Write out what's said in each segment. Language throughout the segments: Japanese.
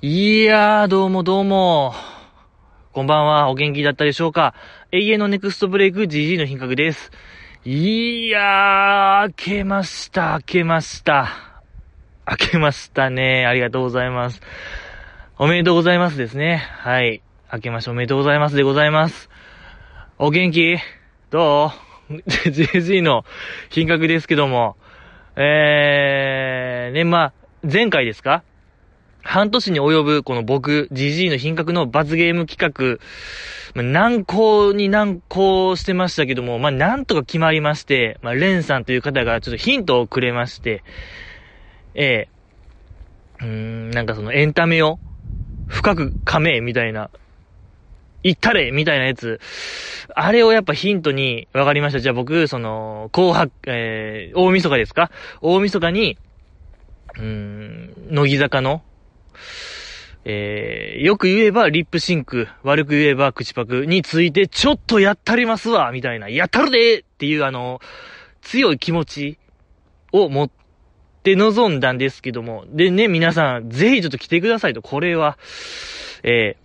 いやー、どうもどうも。こんばんは、お元気だったでしょうか永遠のネクストブレイク GG の品格です。いやー、明けました、明けました。明けましたね。ありがとうございます。おめでとうございますですね。はい。明けましておめでとうございますでございます。お元気？どう ?GG の品格ですけども。えー、ね、まあ、前回ですか？半年に及ぶこの僕、GG の品格の罰ゲーム企画、まあ、難航に難航してましたけども、まあ、なんとか決まりまして、まあ、レンさんという方がちょっとヒントをくれまして、ええ。ー、うーん、なんかそのエンタメを深く噛め、みたいな、言ったれみたいなやつ。あれをやっぱヒントに分かりました。じゃあ僕、その、紅白、えー、大晦日ですか？大晦日に、うーん、乃木坂の、えー、よく言えばリップシンク、悪く言えば口パクについてちょっとやったりますわみたいな、やったるでっていうあの、強い気持ちを持って臨んだんですけども、でね、皆さん、ぜひちょっと来てくださいと、これは、え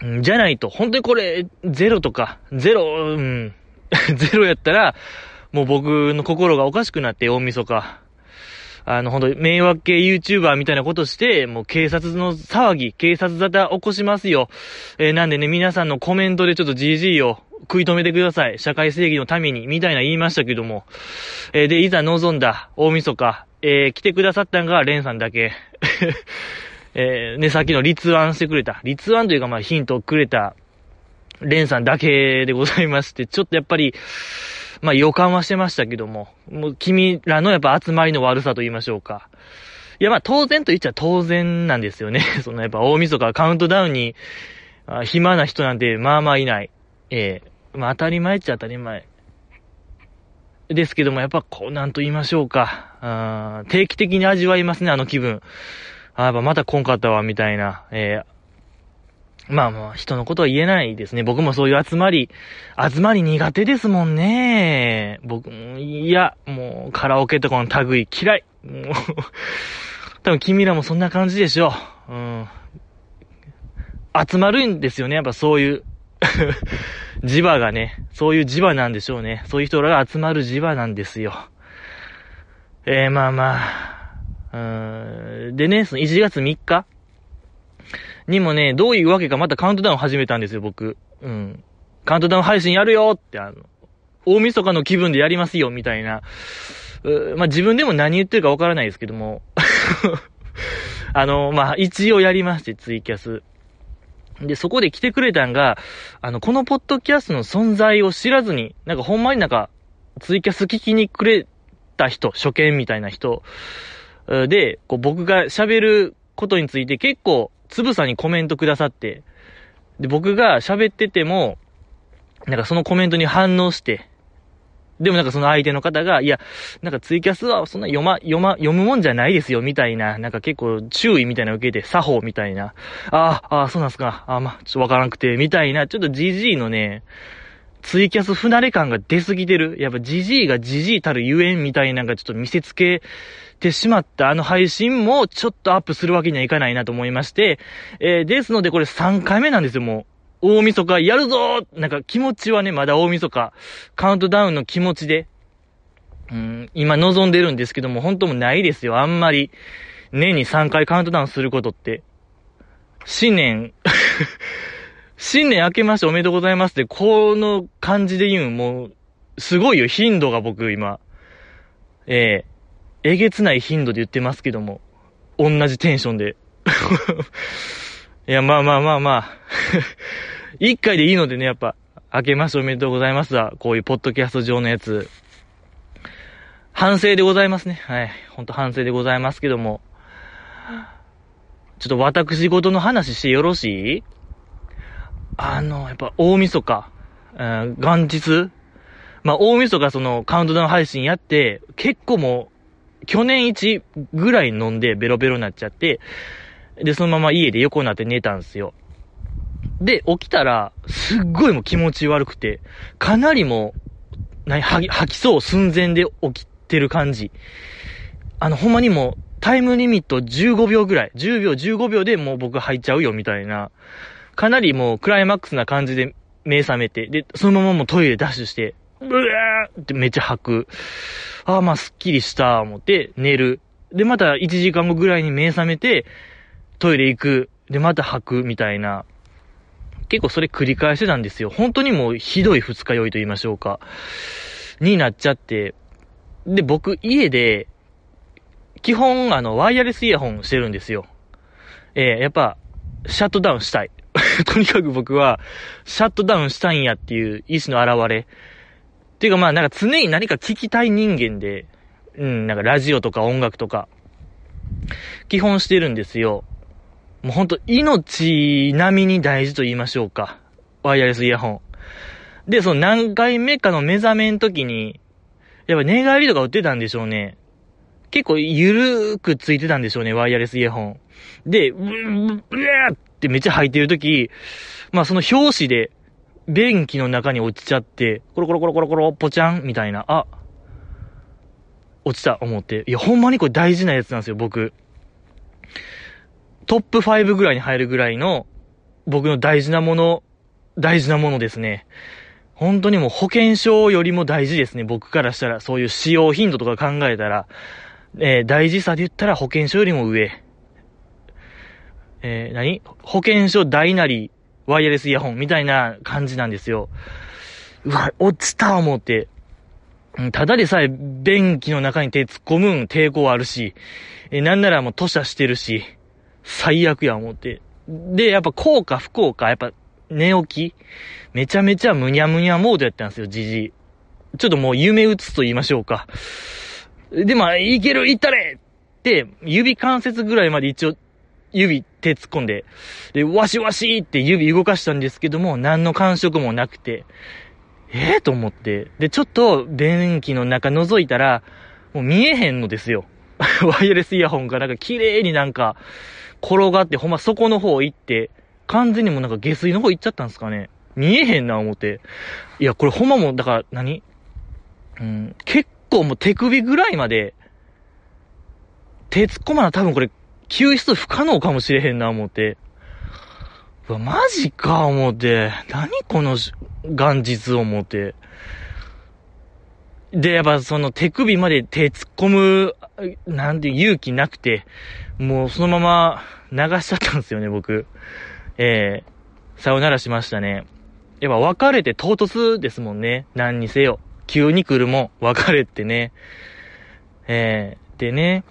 ー、じゃないと、本当にこれ、ゼロとか、ゼロ、うん、ゼロやったら、もう僕の心がおかしくなって、大晦日。あの、ほんと、迷惑系 YouTuber みたいなことして、もう警察の騒ぎ、警察沙汰起こしますよ。えー、なんでね、皆さんのコメントでちょっと GG を食い止めてください。社会正義のために、みたいな言いましたけども。えー、で、いざ望んだ大晦日、えー、来てくださったんが、レンさんだけ。えー、ね、さっきの立案してくれた。立案というか、まあ、ヒントをくれた、レンさんだけでございまして、ちょっとやっぱり、まあ予感はしてましたけども、もう君らのやっぱ集まりの悪さと言いましょうか。いやまあ当然と言っちゃ当然なんですよね。そのやっぱ大晦日カウントダウンに、暇な人なんてまあまあいない。ええー、まあ当たり前っちゃ当たり前。ですけども、やっぱこう、なんと言いましょうか。あ定期的に味わいますね、あの気分。あやっぱまた来んかったわ、みたいな。えー、まあまあ、人のことは言えないですね。僕もそういう集まり、集まり苦手ですもんね。僕、いや、もう、カラオケとかの類嫌い。もう 多分君らもそんな感じでしょう。うん。集まるんですよね。やっぱそういう 磁場がね。そういう磁場なんでしょうね。そういう人らが集まる磁場なんですよ。えー、まあまあ。うん。でね、その1月3日にもね、どういうわけかまたカウントダウン始めたんですよ、僕。うん。カウントダウン配信やるよって、あの、大晦日の気分でやりますよ、みたいな。まあ、自分でも何言ってるかわからないですけども。あの、まあ、一応やりまして、ツイキャス。で、そこで来てくれたんが、あの、このポッドキャストの存在を知らずに、なんかほんまになんか、ツイキャス聞きにくれた人、初見みたいな人、で、こう僕が喋ることについて結構、つぶさにコメントくださって、で、僕が喋ってても、なんかそのコメントに反応して、でもなんかその相手の方が、いや、なんかツイキャスはそんな読ま、読ま、読むもんじゃないですよ、みたいな、なんか結構注意みたいな受けて、作法みたいな、ああ、ああ、そうなんすか、ああ、まあ、ちょっとわからなくて、みたいな、ちょっと GG のね、ツイキャス不慣れ感が出すぎてる。やっぱ GG が GG たるゆえんみたいなのがちょっと見せつけてしまったあの配信もちょっとアップするわけにはいかないなと思いまして、えー、ですのでこれ3回目なんですよ、もう。大晦日やるぞなんか気持ちはね、まだ大晦日、カウントダウンの気持ちで、うん、今望んでるんですけども、本当もないですよ、あんまり。年に3回カウントダウンすることって。新年 新年明けましておめでとうございますって、この感じで言うんもう、すごいよ、頻度が僕今。えええげつない頻度で言ってますけども、同じテンションで。いや、まあまあまあまあ。一回でいいのでね、やっぱ、明けましておめでとうございますわ。こういうポッドキャスト上のやつ。反省でございますね。はい。ほんと反省でございますけども。ちょっと私事の話してよろしい？あの、やっぱ大晦日、うん、元日まあ、大晦日そのカウントダウン配信やって、結構もう、去年一ぐらい飲んでベロベロになっちゃって、で、そのまま家で横になって寝たんですよ。で、起きたら、すっごいもう気持ち悪くて、かなりもう、何、吐きそう寸前で起きてる感じ。あの、ほんまにもうタイムリミット15秒ぐらい。10秒、15秒でもう僕入っちゃうよ、みたいな。かなりもうクライマックスな感じで目覚めて、で、そのままもうトイレダッシュして、ブーってめっちゃ吐く。ああ、まあ、すっきりした、思って、寝る。で、また1時間後ぐらいに目覚めて、トイレ行く。で、また吐く、みたいな。結構それ繰り返してたんですよ。本当にもうひどい二日酔いと言いましょうか。になっちゃって。で、僕、家で、基本、あの、ワイヤレスイヤホンしてるんですよ。えー、やっぱ、シャットダウンしたい。とにかく僕は、シャットダウンしたいんやっていう意志の表れ。っていうかまあ、なんか常に何か聞きたい人間で、うん、なんかラジオとか音楽とか、基本してるんですよ。もうほんと命並みに大事と言いましょうか。ワイヤレスイヤホン。で、その何回目かの目覚めん時に、やっぱ寝返りとか打ってたんでしょうね。結構ゆるーくついてたんでしょうね、ワイヤレスイヤホン。で、うー、うーってめっちゃ吐いてる時、まあその表紙で、便器の中に落ちちゃって、コロコロコロコロコロ、ポチャンみたいな、あ、落ちた、思って。いや、ほんまにこれ大事なやつなんですよ、僕。トップ5ぐらいに入るぐらいの、僕の大事なもの、大事なものですね。本当にもう保険証よりも大事ですね、僕からしたら。そういう使用頻度とか考えたら、えー、大事さで言ったら保険証よりも上。えー、何？保険証大なり、ワイヤレスイヤホンみたいな感じなんですよ。うわ、落ちた思って。ただでさえ、便器の中に手突っ込むん抵抗あるし、え、なんならもう吐射してるし、最悪や思って。で、やっぱ効果不効果、やっぱ寝起き、めちゃめちゃむにゃむにゃモードやったんですよ、じじい。ちょっともう夢打つと言いましょうか。で、まあ、いける、いったれって、指関節ぐらいまで一応、指手突っ込んで、で、わしわしって指動かしたんですけども、何の感触もなくて、ええー、と思って。で、ちょっと、便器の中覗いたら、もう見えへんのですよ。ワイヤレスイヤホンがなんか綺麗になんか、転がって、ほんま底の方行って、完全にもうなんか下水の方行っちゃったんですかね。見えへんな思って。いや、これほんまも、だから何、うん、結構もう手首ぐらいまで、手突っ込まな多分これ、救出不可能かもしれへんな思って。うわ、マジか思って。何この元日思って。で、やっぱその手首まで手突っ込む、なんて勇気なくて、もうそのまま流しちゃったんですよね、僕。えー、さよならしましたね。やっぱ別れて唐突ですもんね。何にせよ。急に来るもん。別れってね。えー、でね、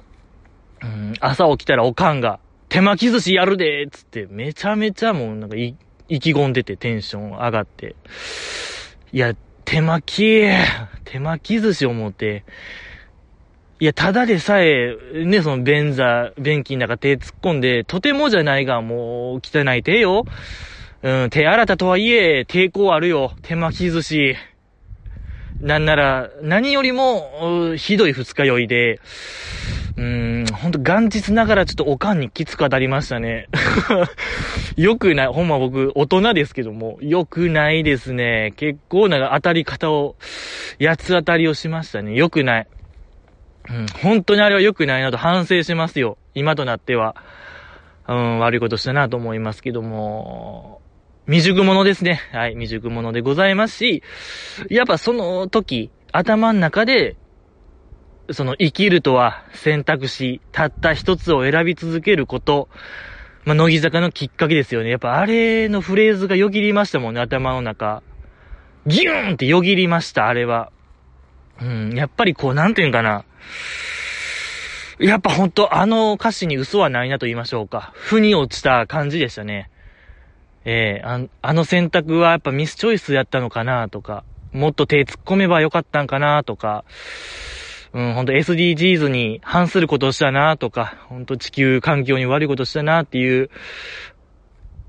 うん、朝起きたらおかんが、手巻き寿司やるでつって、めちゃめちゃもうなんか、意気込んでてテンション上がって。いや、手巻き、手巻き寿司思って、いや、ただでさえ、ね、その便座、便器の中手突っ込んで、とてもじゃないが、もう、汚い手よ。うん、手洗ったとはいえ、抵抗あるよ。手巻き寿司。なんなら、何よりも、ひどい二日酔いで、うーん、ほんと元日ながらちょっとおかんにきつく当たりましたね。よくない。ほんま僕、大人ですけども、よくないですね。結構な当たり方を、八つ当たりをしましたね。よくない。うん、本当にあれは良くないなと反省しますよ。今となっては。うん、悪いことしたなと思いますけども。未熟者ですね。はい、未熟者でございますし、やっぱその時、頭の中でその生きるとは選択肢、たった一つを選び続けること。まあ、乃木坂のきっかけですよね。やっぱあれのフレーズがよぎりましたもんね、頭の中。ギューンってよぎりました、あれは。うん、やっぱりこう、なんていうんかな。やっぱほんと、あの歌詞に嘘はないなと言いましょうか。負に落ちた感じでしたね。ええー、あの選択はやっぱミスチョイスやったのかなとか、もっと手突っ込めばよかったんかなとか、うん、ほんと SDGs に反することをしたなとか、ほんと地球環境に悪いことしたなっていう、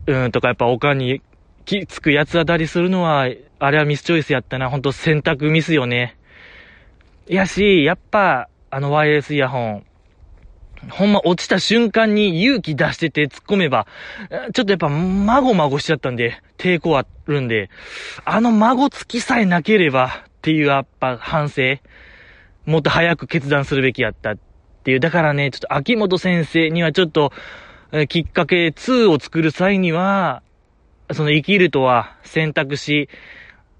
うん、とかやっぱおかんにきつく八つ当たりするのは、あれはミスチョイスやったな。ほんと選択ミスよね。いやし、やっぱ、あのワイヤレスイヤホン、ほんま落ちた瞬間に勇気出してて突っ込めば、ちょっとやっぱ、まごまごしちゃったんで、抵抗あるんで、あの孫つきさえなければっていうやっぱ反省。もっと早く決断するべきやったっていう。だからね、ちょっと秋元先生にはちょっと、えーきっかけ2を作る際には、その生きるとは選択し、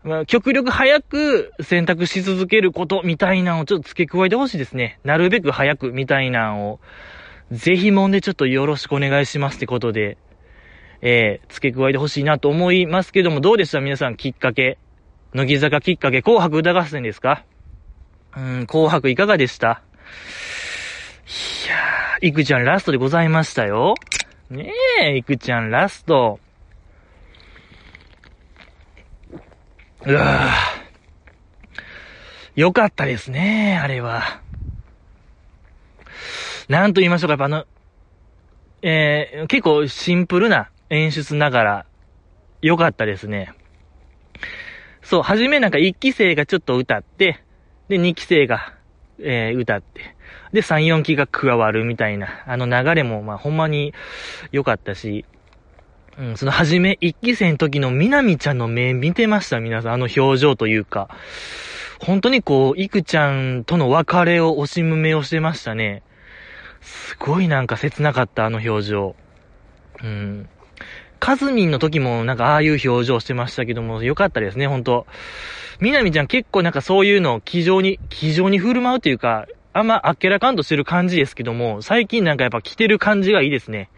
まあ、極力早く選択し続けることみたいなのをちょっと付け加えてほしいですね。なるべく早くみたいなのを、ぜひもんでちょっとよろしくお願いしますってことで、えー、付け加えてほしいなと思いますけども、どうでした？皆さんきっかけ。乃木坂きっかけ、紅白歌合戦ですか？うん、紅白いかがでした？いやー、いくちゃんラストでございましたよ。ねえ、いくちゃんラスト。うわーよかったですね、あれは。なんと言いましょうか、やっぱあの、えー、結構シンプルな演出ながら、良かったですね。そう、はじめなんか1期生がちょっと歌って、で、2期生が、えー、歌って、で、3、4期が加わるみたいな、あの流れも、まあ、ほんまに良かったし、うん、そのはじめ1期生の時のみなみちゃんの目見てました、皆さん。あの表情というか。本当にこう、いくちゃんとの別れを惜しむ目をしてましたね。すごいなんか切なかった、あの表情。うん。カズミンの時もなんかああいう表情してましたけども、よかったですね、本当みなみちゃん結構なんかそういうのを気丈に、気丈に振る舞うというか、あんまあっけらかんとしてる感じですけども、最近なんかやっぱ着てる感じがいいですね。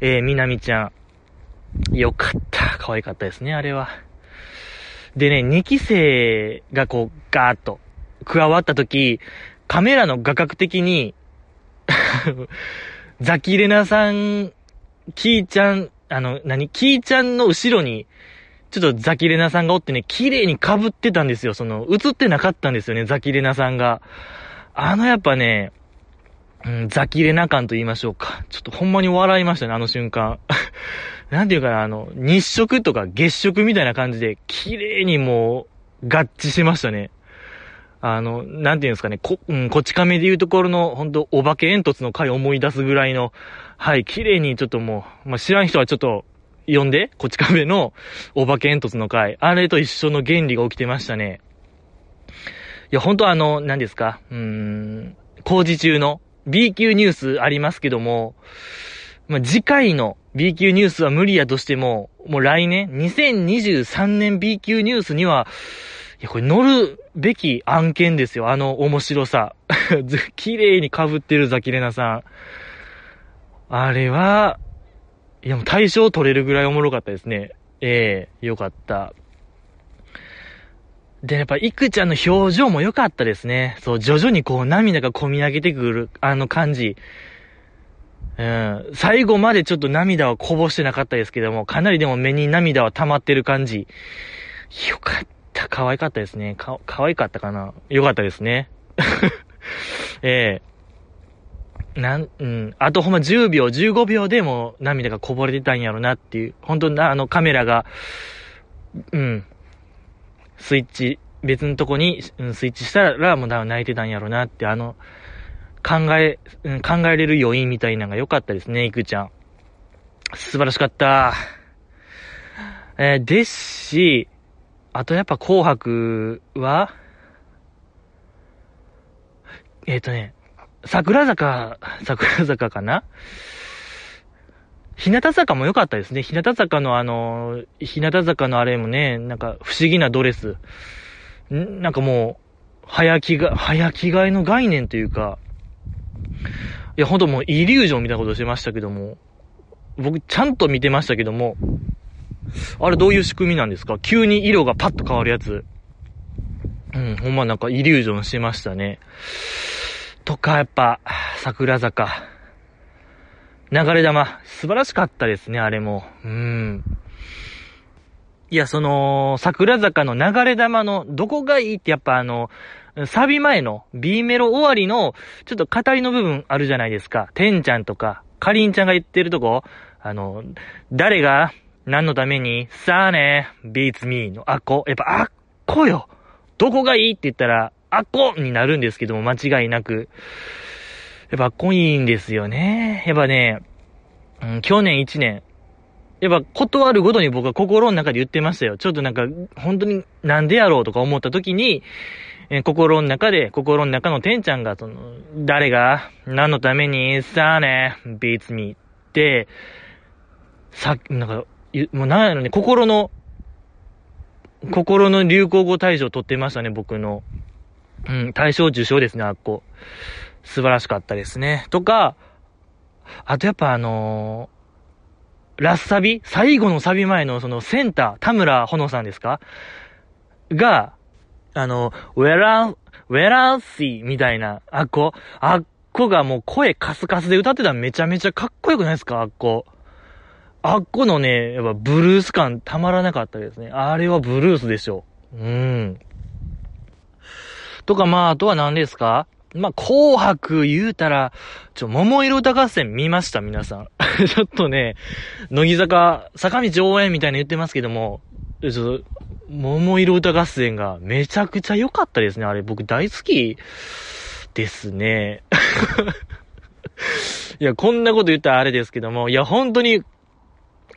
えー、みなみちゃん。よかった。可愛かったですね、あれは。でね、2期生がこう、ガーッと加わった時、カメラの画角的に、ザキレナさん、キーちゃん、あの、何？キーちゃんの後ろに、ちょっとザキレナさんがおってね、綺麗に被ってたんですよ。その、映ってなかったんですよね、ザキレナさんが。あのやっぱね、うん、ザキレナ感と言いましょうか。ちょっとほんまに笑いましたね、あの瞬間。なんていうかな、あの、日食とか月食みたいな感じで、綺麗にもう、合致しましたね。あの、なんていうんですかね、こ、うん、こち亀でいうところの、本当お化け煙突の回思い出すぐらいの、はい、綺麗にちょっともう、まあ、知らん人はちょっと、呼んで、こち亀のお化け煙突の回、あれと一緒の原理が起きてましたね。いや、本当あの、何ですか、うーん、工事中の B 級ニュースありますけども、まあ、次回の B 級ニュースは無理やとしても、もう来年、2023年 B 級ニュースには、いや、これ乗るべき案件ですよ。あの面白さ。綺麗に被ってるザキレナさん。あれは、いやもう対象取れるぐらいおもろかったですね。ええよかった。で、やっぱ、いくちゃんの表情も良かったですね。そう、徐々にこう涙が込み上げてくる、あの感じ。うん。最後までちょっと涙はこぼしてなかったですけども、かなりでも目に涙は溜まってる感じ。よかった。可愛かったですね。か、可愛かったかな。よかったですね。ええなん、うん。あとほんま10秒、15秒でも涙がこぼれてたんやろなっていう。本当な、あのカメラが、うん。スイッチ、別のとこに、うん、スイッチしたらもう泣いてたんやろなって、あの、考え、うん、考えれる余韻みたいなのが良かったですね、いくちゃん。素晴らしかった。えーですし、あとやっぱ紅白は、えっ、とね、桜坂、桜坂かな？日向坂も良かったですね。日向坂のあの、日向坂のあれもね、なんか不思議なドレス。ん？なんかもう、早着が、早着替えの概念というか、いや、ほんともうイリュージョンみたいなことしてましたけども、僕ちゃんと見てましたけども、あれどういう仕組みなんですか？急に色がパッと変わるやつ。うん、ほんまなんかイリュージョンしてましたね。とか、やっぱ、桜坂。流れ玉、素晴らしかったですね、あれも。うん。いや、その、桜坂の流れ玉のどこがいいってやっぱあの、サビ前の B メロ終わりの、ちょっと語りの部分あるじゃないですか。てんちゃんとか、かりんちゃんが言ってるとこ、あの、誰が、何のために、さあね、beats me のあっこ。やっぱあっこよ。どこがいいって言ったら、あっこになるんですけども、間違いなく。やっぱあっこいんですよね。やっぱね、うん、去年1年、やっぱ断るごとに僕は心の中で言ってましたよ。ちょっとなんか、本当になんでやろうとか思った時に、え心の中で、心の中のてんちゃんが、その、誰が、何のために、さあね、beats me って、さ、なんか、もうなんやろね、心の、心の流行語大賞取ってましたね、僕の。うん、大賞受賞ですね、あっこ。素晴らしかったですね。とか、あとやっぱあのーラスサビ最後のサビ前のそのセンター、田村ほのさんですか？が、あの、ウェラ、ウェラーシーみたいな、あっこ、あっこがもう声カスカスで歌ってたらめちゃめちゃかっこよくないですか？あっこ。あっこのね、やっぱブルース感たまらなかったですね。あれはブルースでしょ。うん。とか、まあ、あとは何ですか？まあ、紅白言うたら、ちょ、桃色歌合戦見ました皆さん。ちょっとね、乃木坂、坂道応援みたいな言ってますけども、ちょっと、桃色歌合戦がめちゃくちゃ良かったですね。あれ、僕大好きですね。いや、こんなこと言ったらあれですけども、いや、本当に、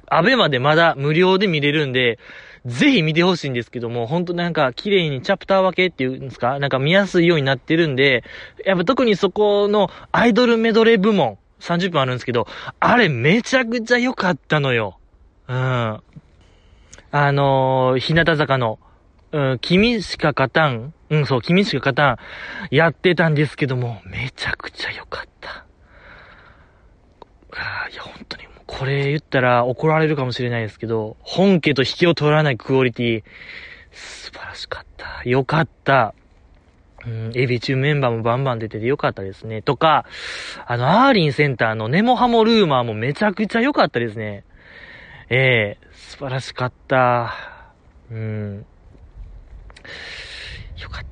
アベマでまだ無料で見れるんで、ぜひ見てほしいんですけども、ほんとなんか綺麗にチャプター分けっていうんですか？なんか見やすいようになってるんで、やっぱ特にそこのアイドルメドレー部門、30分あるんですけど、あれめちゃくちゃ良かったのよ。うん。あのー、日向坂の、うん、君しか勝たんうん、そう、君しか勝たん。やってたんですけども、めちゃくちゃ良かった。あーいや、本当に、これ言ったら怒られるかもしれないですけど、本家と引きを取らないクオリティ、素晴らしかった。良かった。うん、エビ中メンバーもバンバン出てて良かったですね。とか、あの、アーリンセンターのネモハモルーマーもめちゃくちゃ良かったですね。ええ素晴らしかった。うん。よかっ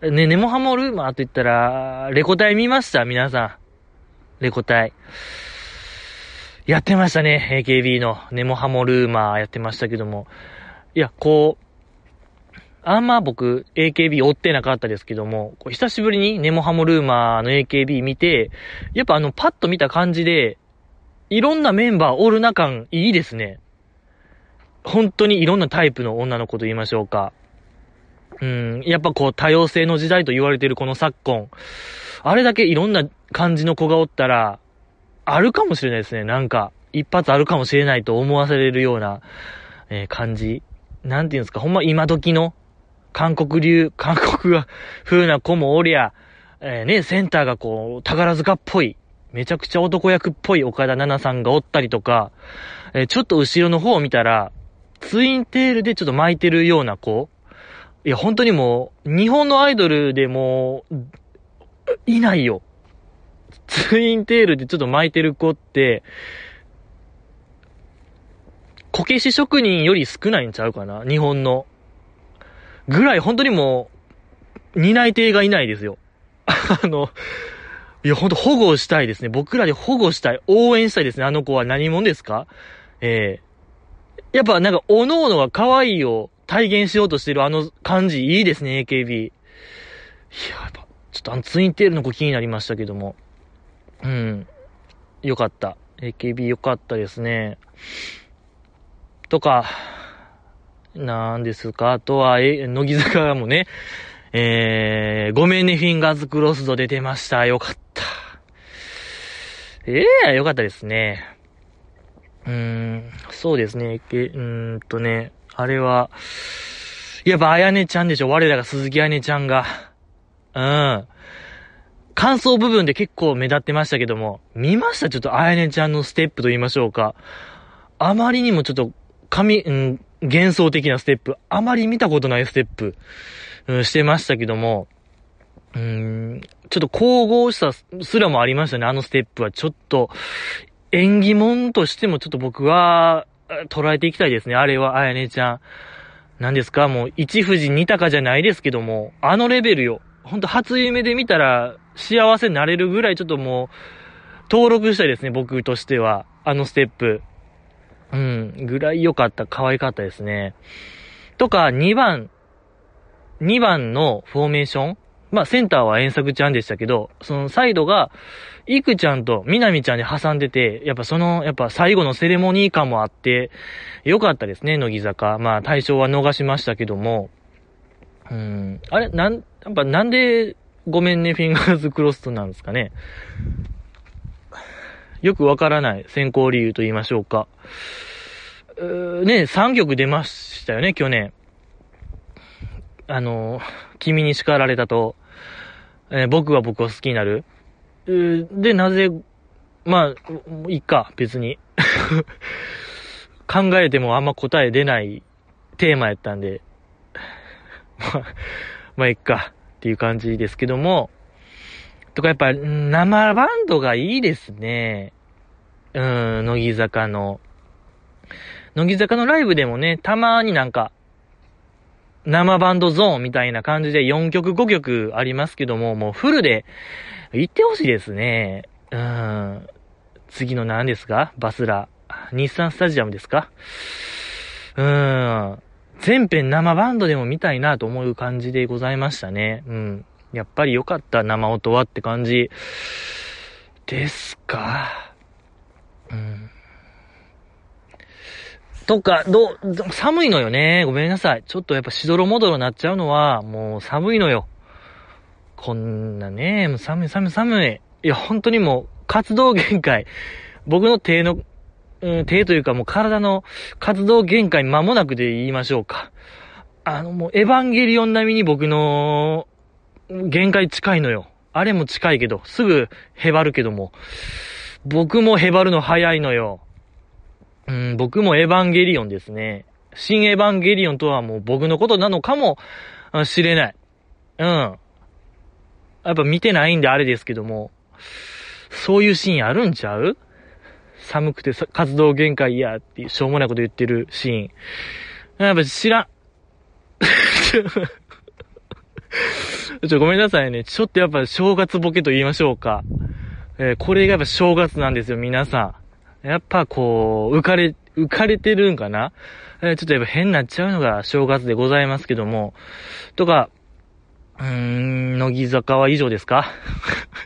た。ね、ネモハモルーマーと言ったら、レコ大見ました？皆さん。レコ大。やってましたね。AKB のネモハモルーマーやってましたけども。いや、こう、あんま僕 AKB 追ってなかったですけども、こう久しぶりにネモハモルーマーの AKB 見て、やっぱあのパッと見た感じで、いろんなメンバーおるな感いいですね。本当にいろんなタイプの女の子と言いましょうか。うん、やっぱこう多様性の時代と言われているこの昨今、あれだけいろんな感じの子がおったら、あるかもしれないですね。なんか、一発あるかもしれないと思わせれるような、えー感じ。なんていうんですか、ほんま今時の、韓国流、韓国が風な子もおりゃ、えーね、センターがこう、宝塚っぽい、めちゃくちゃ男役っぽい岡田奈々さんがおったりとか、えーちょっと後ろの方を見たら、ツインテールでちょっと巻いてるような子いや、本当にもう、日本のアイドルでも、いないよ。ツインテールでちょっと巻いてる子って、こけし職人より少ないんちゃうかな？日本の。ぐらい、本当にもう、担い手がいないですよ。あの、いや、ほんと保護したいですね。僕らで保護したい。応援したいですね。あの子は何者ですか？ええやっぱなんか、おのおのが可愛いを体現しようとしてるあの感じいいですね、AKB。いや、やっぱ、ちょっとあのツインテールの子気になりましたけども。うん。よかった。AKB よかったですね。とか、なんですか。あとは、え、乃木坂もね、えー、ごめんね、フィンガーズクロスド出てました。よかった。ええよかったですね。うーん、そうですね。けうーんとね、あれは、やっぱあやねちゃんでしょ。我らが鈴木あやねちゃんが。うん。感想部分で結構目立ってましたけども、見ました？ちょっとあやねちゃんのステップと言いましょうか。あまりにもちょっと、神、うん、幻想的なステップ。あまり見たことないステップ、うん、してましたけども、うん、ちょっと神々しさすらもありましたね。あのステップはちょっと、演技もんとしてもちょっと僕は、捉えていきたいですね。あれは、あやねちゃん。何ですか？もう、一富士二鷹じゃないですけども、あのレベルよ。ほんと初夢で見たら、幸せになれるぐらいちょっともう、登録したいですね、僕としては。あのステップ。うん、ぐらい良かった、可愛かったですね。とか、2番、2番のフォーメーションまあ、センターは遠作ちゃんでしたけど、そのサイドが、いくちゃんとみなみちゃんで挟んでて、やっぱその、やっぱ最後のセレモニー感もあって、良かったですね、乃木坂。まあ、対象は逃しましたけども、うん。あれ、なん、やっぱなんで、ごめんね、フィンガーズクロストなんですかね。よくわからない選考理由と言いましょうか。うね、3曲出ましたよね、去年。あの、君に叱られたと、えー、僕は僕を好きになる。で、なぜ、まあ、いいか、別に。考えてもあんま答え出ないテーマやったんで、まあ、まあ、いっか、っていう感じですけども、とかやっぱ、生バンドがいいですね。うん、乃木坂の。乃木坂のライブでもね、たまになんか、生バンドゾーンみたいな感じで4曲5曲ありますけども、もうフルで行ってほしいですね。うん。次の何ですか？バスラ。日産スタジアムですか？うーん。全編生バンドでも見たいなと思う感じでございましたね。うん。やっぱり良かった生音はって感じですか？うん。とか、どう、寒いのよね。ごめんなさい。ちょっとやっぱしどろもどろなっちゃうのは、もう寒いのよ。こんなね、もう寒い寒い寒い。いや、本当にもう、活動限界。僕の手のうん、手というかもう体の活動限界間もなくで言いましょうか。あの、もうエヴァンゲリオン並みに僕の限界近いのよ。あれも近いけど、すぐへばるけども。僕もへばるの早いのよ。うん、僕もエヴァンゲリオンですね。新エヴァンゲリオンとはもう僕のことなのかもしれない。うん。やっぱ見てないんであれですけども、そういうシーンあるんちゃう？寒くて活動限界やっていうしょうもないこと言ってるシーン。やっぱ知らん。ちょ、ごめんなさいね。ちょっとやっぱ正月ボケと言いましょうか。えー、これがやっぱ正月なんですよ、皆さん。やっぱこう、浮かれ、浮かれてるんかな？えー、ちょっとやっぱ変になっちゃうのが正月でございますけども。とか、うーん、乃木坂は以上ですか？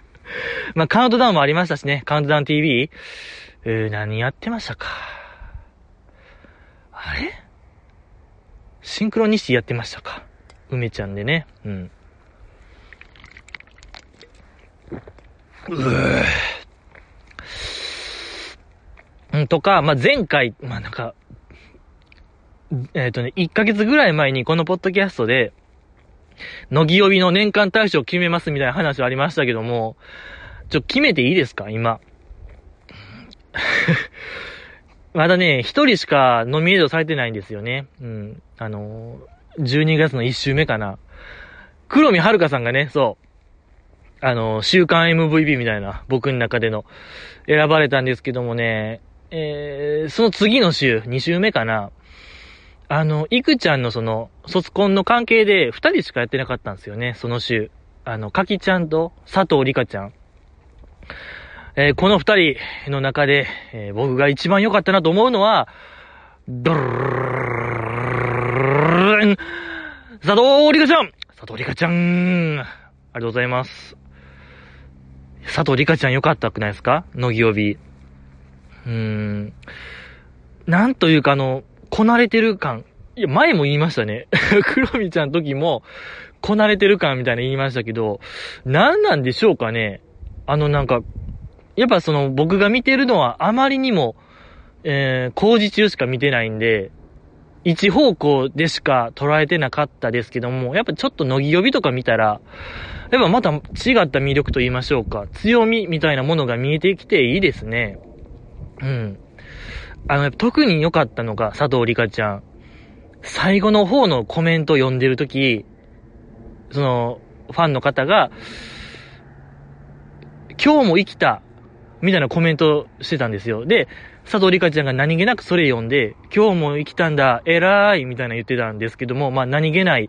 まあ、カウントダウンもありましたしね。カウントダウン TV。えー、何やってましたか？あれ？シンクロニシティやってましたか？梅ちゃんでね。うん。うぅ。とか、まあ、前回、まあ、なんか、えっ、ー、とね、1ヶ月ぐらい前にこのポッドキャストで、乃木帯の年間大賞を決めますみたいな話ありましたけども、ちょ、決めていいですか？今。まだね、一人しかノミネートされてないんですよね。うん。あのー、12月の1週目かな。黒見遥さんがね、そう。あの、週間 MVP みたいな、僕の中での、選ばれたんですけどもね、えー、その次の週、2週目かな。あの、いくちゃんのその、卒コンの関係で2人しかやってなかったんですよね、その週。あの、かきちゃんと佐藤里香ちゃん。えー、この二人の中で、えー、僕が一番良かったなと思うのは、ドルーン佐藤里香ちゃん佐藤里香ちゃんありがとうございます。佐藤里香ちゃん良かったくないですか乃木帯。うーん。なんというかあの、こなれてる感。いや、前も言いましたね。黒見ちゃんの時も、こなれてる感みたいな言いましたけど、何なんでしょうかねあのなんか、やっぱその僕が見てるのはあまりにも、えー、工事中しか見てないんで、一方向でしか捉えてなかったですけども、やっぱちょっと乃木呼びとか見たら、やっぱまた違った魅力と言いましょうか、強みみたいなものが見えてきていいですね。うん。あの、特に良かったのが佐藤里香ちゃん。最後の方のコメント読んでるとき、その、ファンの方が、今日も生きたみたいなコメントしてたんですよ。で、佐藤里香ちゃんが何気なくそれ読んで、今日も生きたんだ、偉いみたいな言ってたんですけども、まあ何気ない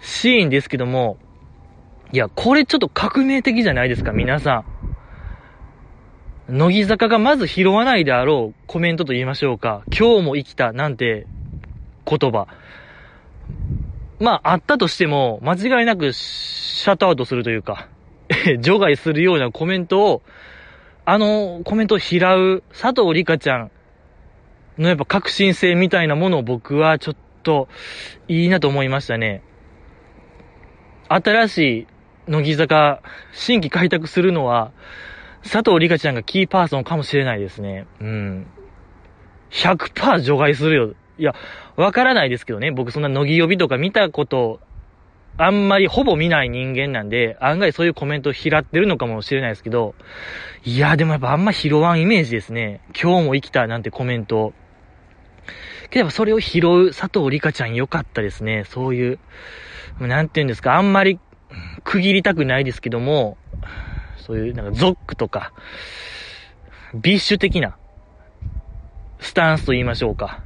シーンですけども、いや、これちょっと革命的じゃないですか、皆さん。乃木坂がまず拾わないであろうコメントと言いましょうか。今日も生きたなんて言葉。まあ、あったとしても、間違いなくシャットアウトするというか、除外するようなコメントをあのコメントを拾う佐藤璃果ちゃんのやっぱ革新性みたいなものを僕はちょっといいなと思いましたね。新しい乃木坂、新規開拓するのは、佐藤里香ちゃんがキーパーソンかもしれないですね。うん。100%除外するよ。いや、わからないですけどね。僕そんな乃木呼びとか見たことあんまりほぼ見ない人間なんで、案外そういうコメントを拾ってるのかもしれないですけど、いや、でもやっぱあんま拾わんイメージですね。今日も生きたなんてコメント。けどそれを拾う佐藤璃果ちゃん良かったですね。そういう、なんて言うんですか、あんまり区切りたくないですけども、そういうなんか ZOC とか、 BiSH 的なスタンスと言いましょうか。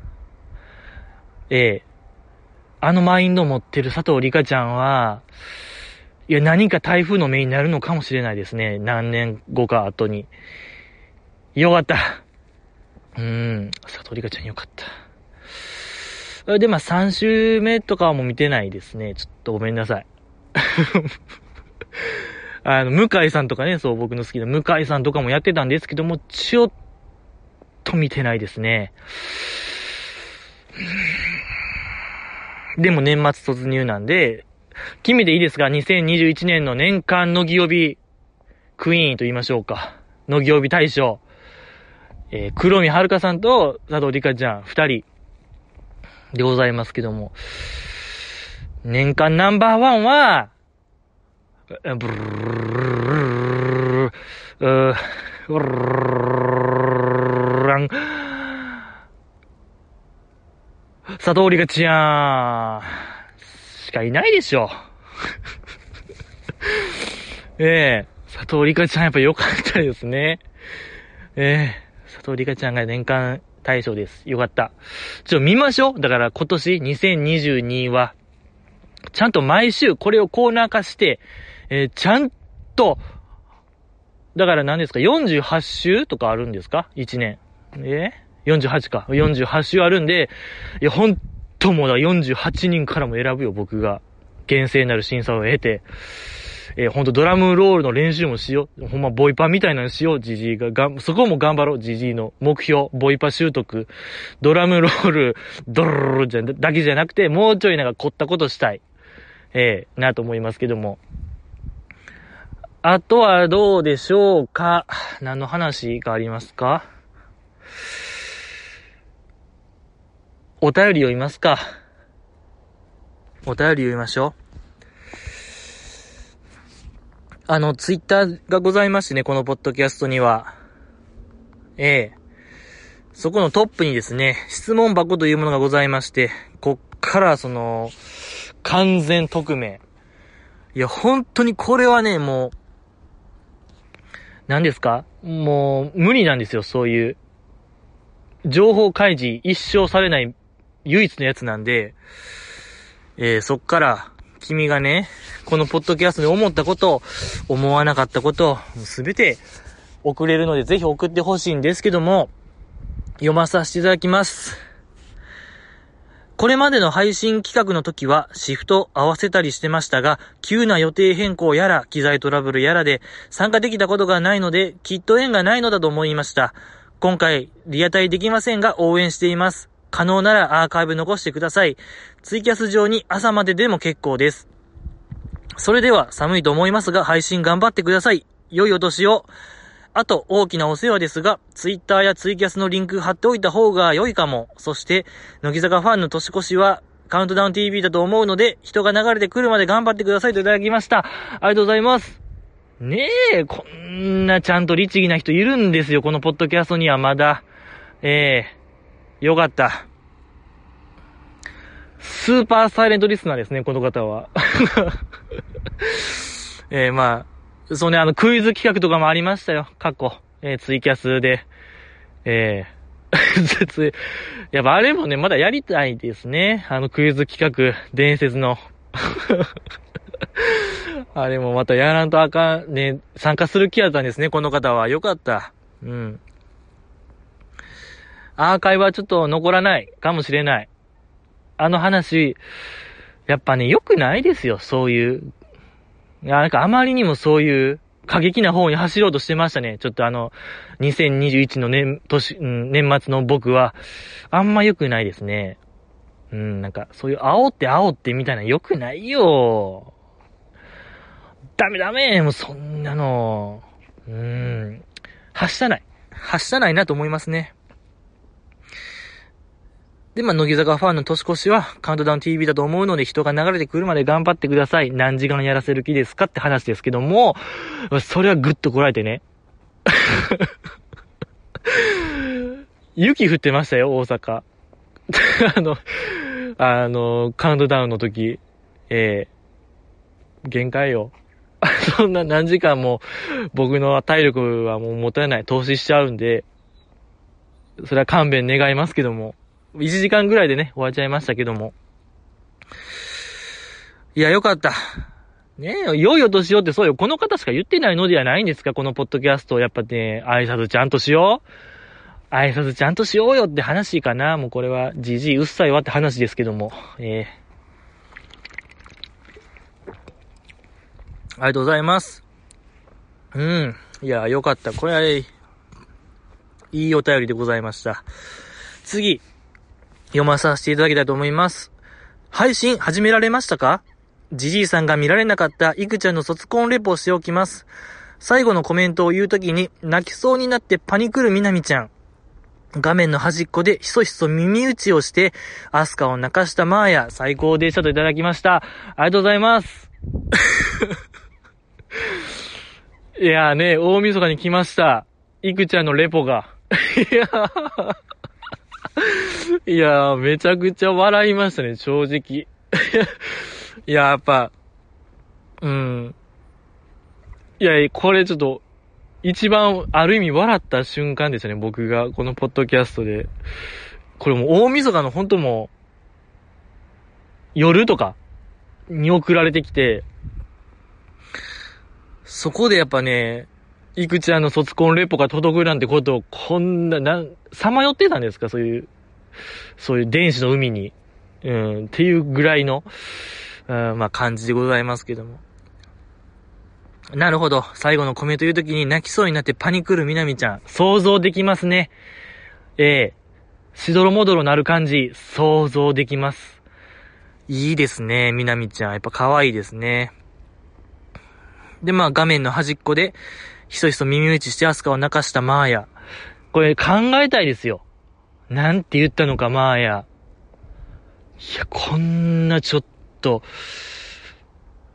ええあのマインドを持ってる佐藤璃果ちゃんは、いや、何か台風の目になるのかもしれないですね。何年後か後に。よかった。うん、佐藤里香ちゃんよかった。で、まあ、3週目とかはもう見てないですね。ちょっとごめんなさい。あの、向井さんとかね、そう、僕の好きな向井さんとかもやってたんですけども、ちょっと見てないですね。でも年末突入なんで、君でいいですか ?2021 年の年間のぎ呼び、クイーンと言いましょうか。のぎ呼び大賞。えー、黒見遥さんと佐藤里香ちゃん、二人でございますけども。年間ナンバーワンは、ブルルルルルルルルルル佐藤里香ちゃん、しかいないでしょ。ええー、佐藤里香ちゃんやっぱ良かったですね。ええー、佐藤里香ちゃんが年間大賞です。よかった。ちょ、見ましょう。だから今年2022は、ちゃんと毎週これをコーナー化して、えー、ちゃんと、だから何ですか ?48 週とかあるんですか ?1 年。えー48か。48週あるんで、いや、ほんともだ、48人からも選ぶよ、僕が。厳正なる審査を経て。えー、ほんとドラムロールの練習もしよう。ほんまボイパみたいなのしよう、ジジイが。がそこも頑張ろう、ジジイの目標。ボイパ習得。ドラムロール、ドロロロじゃ、だけじゃなくて、もうちょいなんか凝ったことしたい。えー、なと思いますけども。あとはどうでしょうか何の話がありますか？お便り読みますか。お便り読みましょう。あの、ツイッターがございましてね、このポッドキャストには。ええ。そこのトップにですね、質問箱というものがございまして、こっからその、完全匿名。いや、本当にこれはね、もう、何ですか？もう、無理なんですよ、そういう。情報開示一生されない唯一のやつなんで、えー、そっから、君がね、このポッドキャストで思ったこと、思わなかったこと、すべて送れるので、ぜひ送ってほしいんですけども、読まさせていただきます。これまでの配信企画の時はシフト合わせたりしてましたが、急な予定変更やら、機材トラブルやらで参加できたことがないので、きっと縁がないのだと思いました。今回、リアタイできませんが応援しています。可能ならアーカイブ残してください。ツイキャス上に朝まででも結構です。それでは寒いと思いますが配信頑張ってください。良いお年を。あと、大きなお世話ですが、ツイッターやツイキャスのリンク貼っておいた方が良いかも。そして、乃木坂ファンの年越しは、カウントダウン TV だと思うので、人が流れてくるまで頑張ってくださいといただきました。ありがとうございます。ねえ、こんなちゃんと律儀な人いるんですよ、このポッドキャストにはまだ。ええよかった。スーパーサイレントリスナーですね、この方は。えー、まあ、そうね、あの、クイズ企画とかもありましたよ、過去。えー、ツイキャスで。えー、やっぱあれもね、まだやりたいですね。あのクイズ企画、伝説の。あれもまたやらんとあかん、ね、参加する気やったんですね、この方は。よかった。うん。アーカイブはちょっと残らないかもしれない。あの話、やっぱね、良くないですよ、そういう。いや、なんかあまりにもそういう過激な方に走ろうとしてましたね。ちょっとあの、2021の年、年、年末の僕は、あんま良くないですね。うん、なんか、そういう煽って煽ってみたいな良くないよ。ダメダメもうそんなの、うん、発したない。発したないなと思いますね。で、まあ、乃木坂ファンの年越しは、カウントダウン TV だと思うので、人が流れてくるまで頑張ってください。何時間やらせる気ですかって話ですけども、それはぐっとこらえてね。雪降ってましたよ、大阪。あの、あの、カウントダウンの時、ええー、限界よ。そんな何時間も僕の体力はもう持たない。投資しちゃうんで、それは勘弁願いますけども。1時間ぐらいでね、終わっちゃいましたけども。いや、よかった。ねえよ、良いお年をってそうよ。この方しか言ってないのではないんですか？このポッドキャスト。やっぱね、挨拶ちゃんとしよう。挨拶ちゃんとしようよって話かな。もうこれは、じじいうっさいわって話ですけども。えーありがとうございます。うん。いや、よかった。これは、いいお便りでございました。次、読まさせていただきたいと思います。配信始められましたか？じじいさんが見られなかったいくちゃんの卒コンレポをしておきます。最後のコメントを言うときに泣きそうになってパニクるみなみちゃん。画面の端っこでひそひそ耳打ちをして、アスカを泣かしたマーヤ、最高でしたといただきました。ありがとうございます。いやーね、大晦日に来ました。いくちゃんのレポが。いやー、いやー、めちゃくちゃ笑いましたね、正直。いや、やっぱ、うん。いや、これちょっと、一番、ある意味笑った瞬間でしたね、僕が、このポッドキャストで。これもう大晦日の本当もう、夜とかに送られてきて、そこでやっぱね、いくちゃんの卒コンレポが届くなんてことを、こんな、な、さまよってたんですかそういう、そういう電子の海に。うん、っていうぐらいの、うん、まあ感じでございますけども。なるほど。最後のコメント言うときに泣きそうになってパニクるみなみちゃん。想像できますね。ええ、しどろもどろなる感じ、想像できます。いいですね、みなみちゃん。やっぱ可愛いですね。で、まあ画面の端っこで、ひそひそ耳打ちしてアスカを泣かしたマーヤ。これ考えたいですよ。なんて言ったのか、マーヤ。いや、こんなちょっと、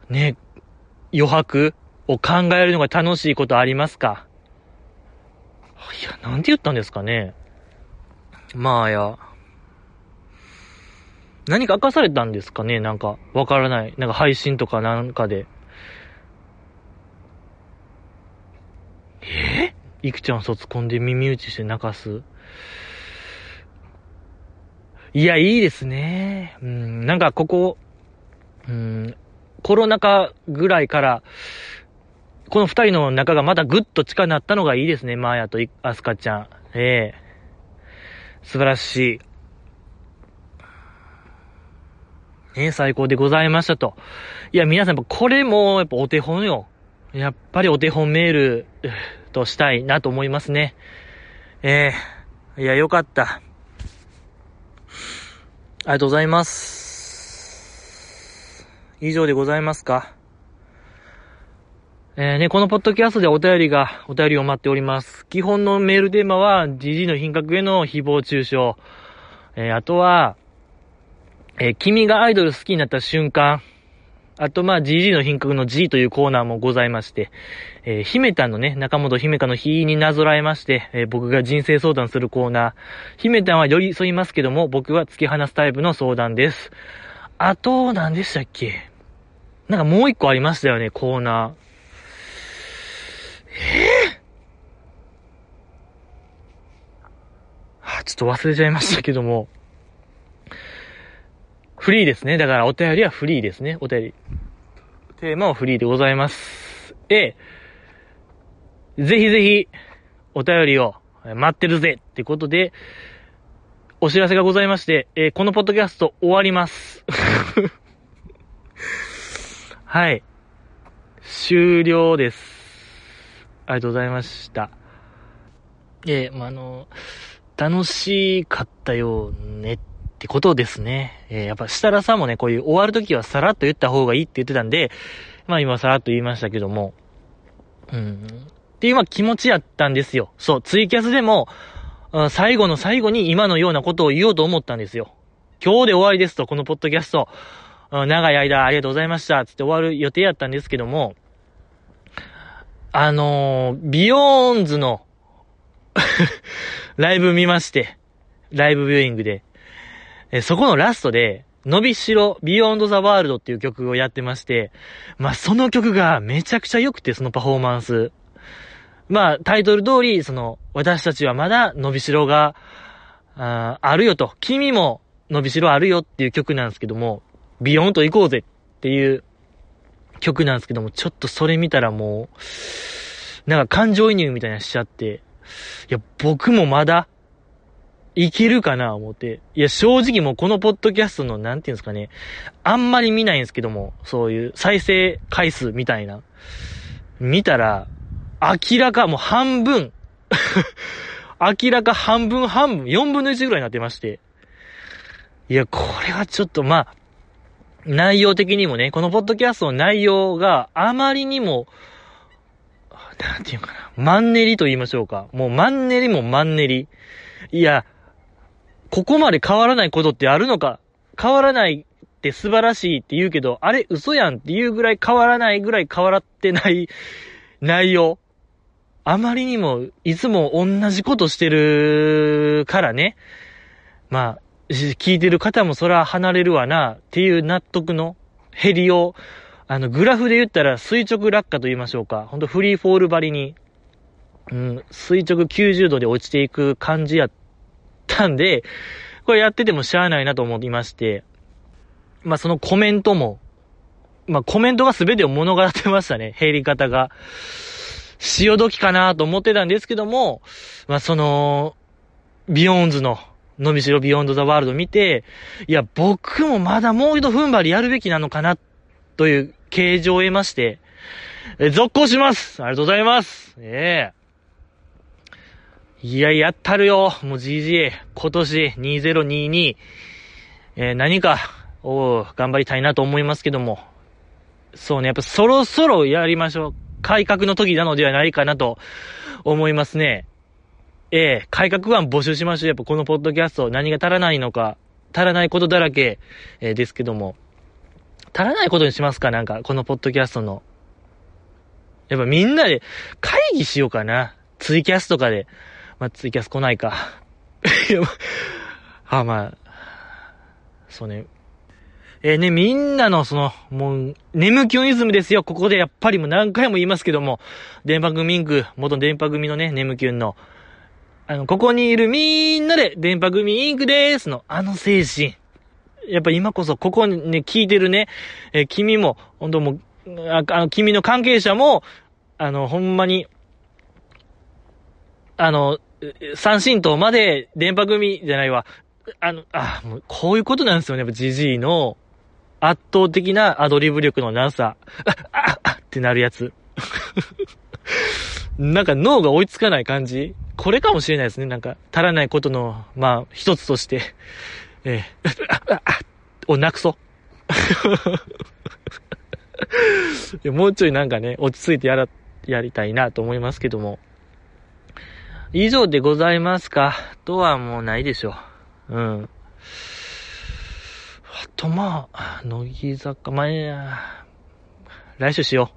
ね、余白を考えるのが楽しいことありますか？いや、なんて言ったんですかね。マーヤ。何か明かされたんですかね？なんか、わからない。なんか配信とかなんかで。え？いくちゃん卒コンで耳打ちして泣かす？いや、いいですね。うん、なんかここ、うん、コロナ禍ぐらいから、この二人の仲がまたぐっと近なったのがいいですね、マーヤとアスカちゃん。ええ素晴らしい。ね最高でございましたと。いや、皆さん、これも、やっぱお手本よ。やっぱりお手本メールとしたいなと思いますね。ええー、いや、よかった。ありがとうございます。以上でございますか？えー、ね、このポッドキャストでお便りが、お便りを待っております。基本のメールテーマは、GG の品格への誹謗中傷。えー、あとは、えー、君がアイドル好きになった瞬間。あと、まあ、GG の品格の G というコーナーもございまして、えー、姫たんのね、中本姫香の日になぞらえまして、えー、僕が人生相談するコーナー。姫たんは寄り添いますけども、僕は突き放すタイプの相談です。あと、何でしたっけ？なんかもう一個ありましたよね、コーナー。えー、あ、ちょっと忘れちゃいましたけども。フリーですね。だからお便りはフリーですね。お便り。テーマはフリーでございます。えぜひぜひ、お便りを待ってるぜってことで、お知らせがございまして、えー、このポッドキャスト終わります。はい。終了です。ありがとうございました。えー、まあ、の、楽しかったよねてことですね。えー、やっぱ設楽さんもね、こういう終わるときはさらっと言った方がいいって言ってたんで、まあ今さらっと言いましたけども、うん。っていうまあ気持ちやったんですよ。そう、ツイキャスでも、最後の最後に今のようなことを言おうと思ったんですよ。今日で終わりですと、このポッドキャスト。長い間ありがとうございました。つって終わる予定やったんですけども、あのー、 BEYOOOOONDS の ライブ見まして、ライブビューイングで。えそこのラストで、伸びしろ、 Beyond the World っていう曲をやってまして、まあ、その曲がめちゃくちゃ良くて、そのパフォーマンス。まあ、タイトル通り、その、私たちはまだ伸びしろが、ああるよと。君も伸びしろあるよっていう曲なんですけども、ビヨンと行こうぜっていう曲なんですけども、ちょっとそれ見たらもう、なんか感情移入みたいなしちゃって、いや、僕もまだ、いけるかな思って。いや、正直もうこのポッドキャストの、なんていうんですかね。あんまり見ないんですけども、そういう再生回数みたいな。見たら、明らかもう半分 明らか半分半分、4分の1ぐらいになってまして。いや、これはちょっと、まあ、内容的にもね、このポッドキャストの内容があまりにも、なんていうかな、マンネリと言いましょうか。もうマンネリもマンネリ。いや、ここまで変わらないことってあるのか？変わらないって素晴らしいって言うけど、あれ嘘やんっていうぐらい変わらないぐらい変わらってない 内容。あまりにも、いつも同じことしてるからね。まあ、聞いてる方もそら離れるわなっていう納得の減りを、あの、グラフで言ったら垂直落下と言いましょうか。ほんとフリーフォール張りに、うん、垂直90度で落ちていく感じやったんで、これやっててもしゃあないなと思いまして、まあそのコメントも、まあコメントが全てを物語ってましたね、減り方が。潮時かなと思ってたんですけども、まあその、 BEYOOOOONDS の、伸びしろ Beyond the World 見て、いや、僕もまだもう一度踏ん張りやるべきなのかな、という啓示を得まして、え、続行します。ありがとうございます。ええ。いや、やったるよもう GG、今年2022、えー、何か、お頑張りたいなと思いますけども、そうね、やっぱそろそろやりましょう。改革の時なのではないかなと思いますね。ええ改革案募集しましょう。やっぱこのポッドキャスト何が足らないのか、足らないことだらけ、えー、ですけども、足らないことにしますか？なんか、このポッドキャストの。やっぱみんなで会議しようかな。ツイキャスとかで。まあ、ツイキャス来ないか。あ、まあ、そうね。えー、ね、みんなのその、もう、眠気オイズムですよ。ここでやっぱりもう何回も言いますけども、電波組インク、元電波組のね、眠気の、あの、ここにいるみんなで電波組インクでーすの、あの精神。やっぱ今こそ、ここにね、聞いてるね、えー、君も、本当もう、ああの、君の関係者も、あの、ほんまに、あの、三神道まで電波組じゃないわ。あの、あ、もう、こういうことなんですよね。やっぱジジイの圧倒的なアドリブ力のなさ。あ、あ、あってなるやつ。なんか脳が追いつかない感じこれかもしれないですね。なんか、足らないことの、まあ、一つとして、えー、をなくそう。もうちょいなんかね、落ち着いてやら、やりたいなと思いますけども。以上でございますかとはもうないでしょう。うん。あとまあ、乃木坂、まあ、来週しよ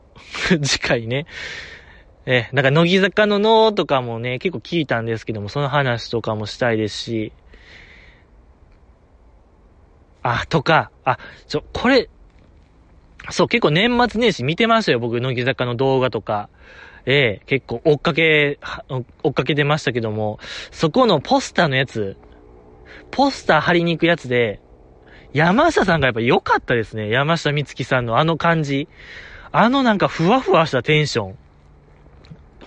う。次回ね。え、なんか乃木坂の脳とかもね、結構聞いたんですけども、その話とかもしたいですし、あ、とか、あ、ちょ、これ、そう、結構年末年始見てましたよ、僕、乃木坂の動画とか。え結構追っかけ、追っかけてましたけども、そこのポスターのやつ、ポスター貼りに行くやつで、山下さんがやっぱ良かったですね。山下美月さんのあの感じ。あのなんかふわふわしたテンション。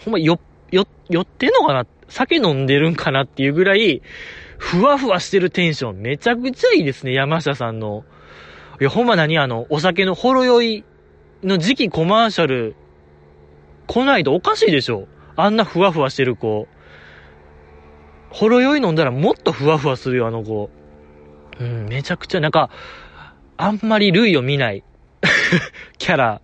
ほんま、よ、よ、酔ってんのかな？酒飲んでるんかなっていうぐらい、ふわふわしてるテンション、めちゃくちゃいいですね、山下さんの。いや、ほんま何？あの、お酒のほろ酔いの時期コマーシャル、来ないとおかしいでしょ。あんなふわふわしてる子。ほろ酔い飲んだらもっとふわふわするよ、あの子。うん、めちゃくちゃ、なんか、あんまり類を見ない。キャラ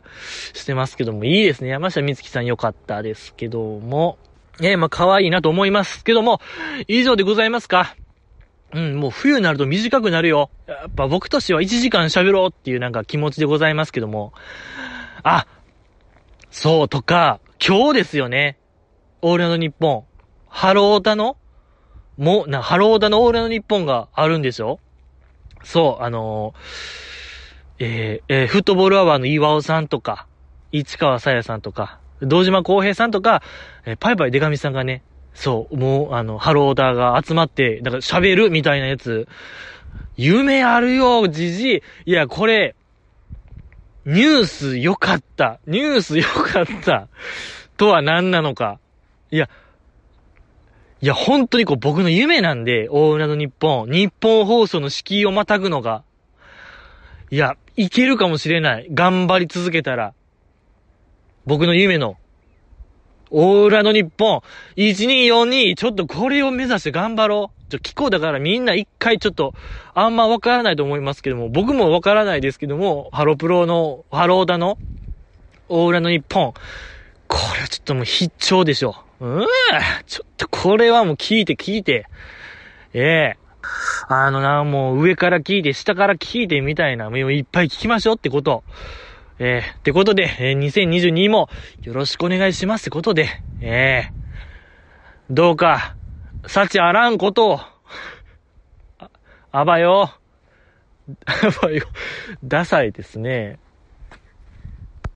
してますけども、いいですね。山下美月さん良かったですけども、えー、まあ、可愛いなと思いますけども、以上でございますかうん、もう冬になると短くなるよ。やっぱ僕としては1時間喋ろうっていうなんか気持ちでございますけども。あ、そうとか、今日ですよね。オールナイトニッポン。ハロータの？も、な、ハロータのオールナイトニッポンがあるんでしょそう、あのー、えー、えー、フットボールアワーの岩尾さんとか、市川さやさんとか、道島公平さんとか、えー、パイパイデカミさんがね、そう、もう、あの、ハローダーが集まって、だから喋るみたいなやつ、夢あるよ、じじい。いや、これ、ニュース良かった。ニュース良かった。とは何なのか。いや、いや、本当にこう僕の夢なんで、大浦の日本、日本放送の敷居をまたぐのが。いや、いけるかもしれない。頑張り続けたら。僕の夢の大浦の日本、1242、ちょっとこれを目指して頑張ろう。ちょ、聞こうだからみんな一回ちょっと、あんまわからないと思いますけども、僕もわからないですけども、ハロプロの、ハローダの、大浦の日本、これはちょっともう必聴でしょ。うん、ちょっとこれはもう聞いて聞いて、ええ。ー、あのな、もう上から聞いて、下から聞いてみたいな、もういっぱい聞きましょうってこと。えー、ってことで、えー、2022もよろしくお願いしますってことで、えー、どうか、幸あらんことを、あ、あばよ、あばよ、ダサいですね。